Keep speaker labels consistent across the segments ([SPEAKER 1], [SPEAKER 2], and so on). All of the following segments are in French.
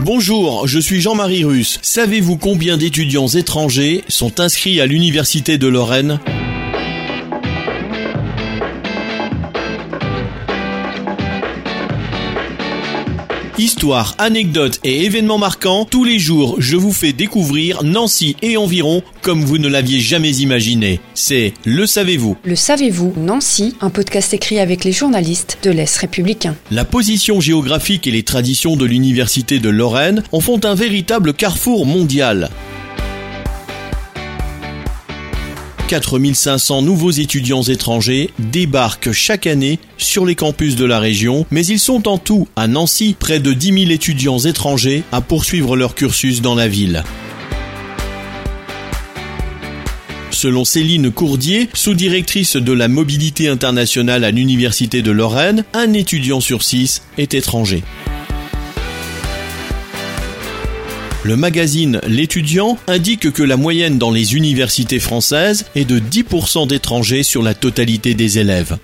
[SPEAKER 1] Bonjour, je suis Jean-Marie Russe. Savez-vous combien d'étudiants étrangers sont inscrits à l'Université de Lorraine Histoire, anecdotes et événements marquants, tous les jours je vous fais découvrir Nancy et environ comme vous ne l'aviez jamais imaginé. C'est Le Savez-vous
[SPEAKER 2] Le savez-vous, Nancy, un podcast écrit avec les journalistes de l'Est républicain.
[SPEAKER 1] La position géographique et les traditions de l'Université de Lorraine en font un véritable carrefour mondial. 4500 nouveaux étudiants étrangers débarquent chaque année sur les campus de la région, mais ils sont en tout, à Nancy, près de 10 000 étudiants étrangers à poursuivre leur cursus dans la ville. Selon Céline Courdier, sous-directrice de la mobilité internationale à l'Université de Lorraine, un étudiant sur six est étranger. Le magazine L'étudiant indique que la moyenne dans les universités françaises est de 10% d'étrangers sur la totalité des élèves.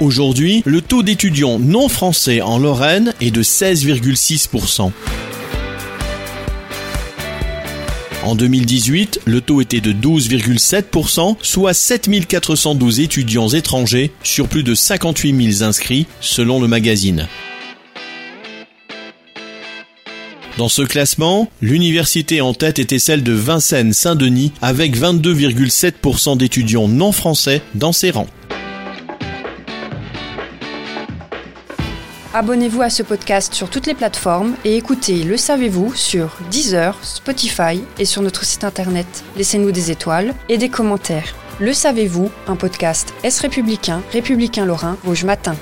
[SPEAKER 1] Aujourd'hui, le taux d'étudiants non français en Lorraine est de 16,6%. En 2018, le taux était de 12,7%, soit 7412 étudiants étrangers sur plus de 58 000 inscrits, selon le magazine. Dans ce classement, l'université en tête était celle de Vincennes-Saint-Denis avec 22,7% d'étudiants non français dans ses rangs.
[SPEAKER 2] Abonnez-vous à ce podcast sur toutes les plateformes et écoutez Le Savez-vous sur Deezer, Spotify et sur notre site internet. Laissez-nous des étoiles et des commentaires. Le Savez-vous, un podcast Est républicain, républicain lorrain, Rouge Matin.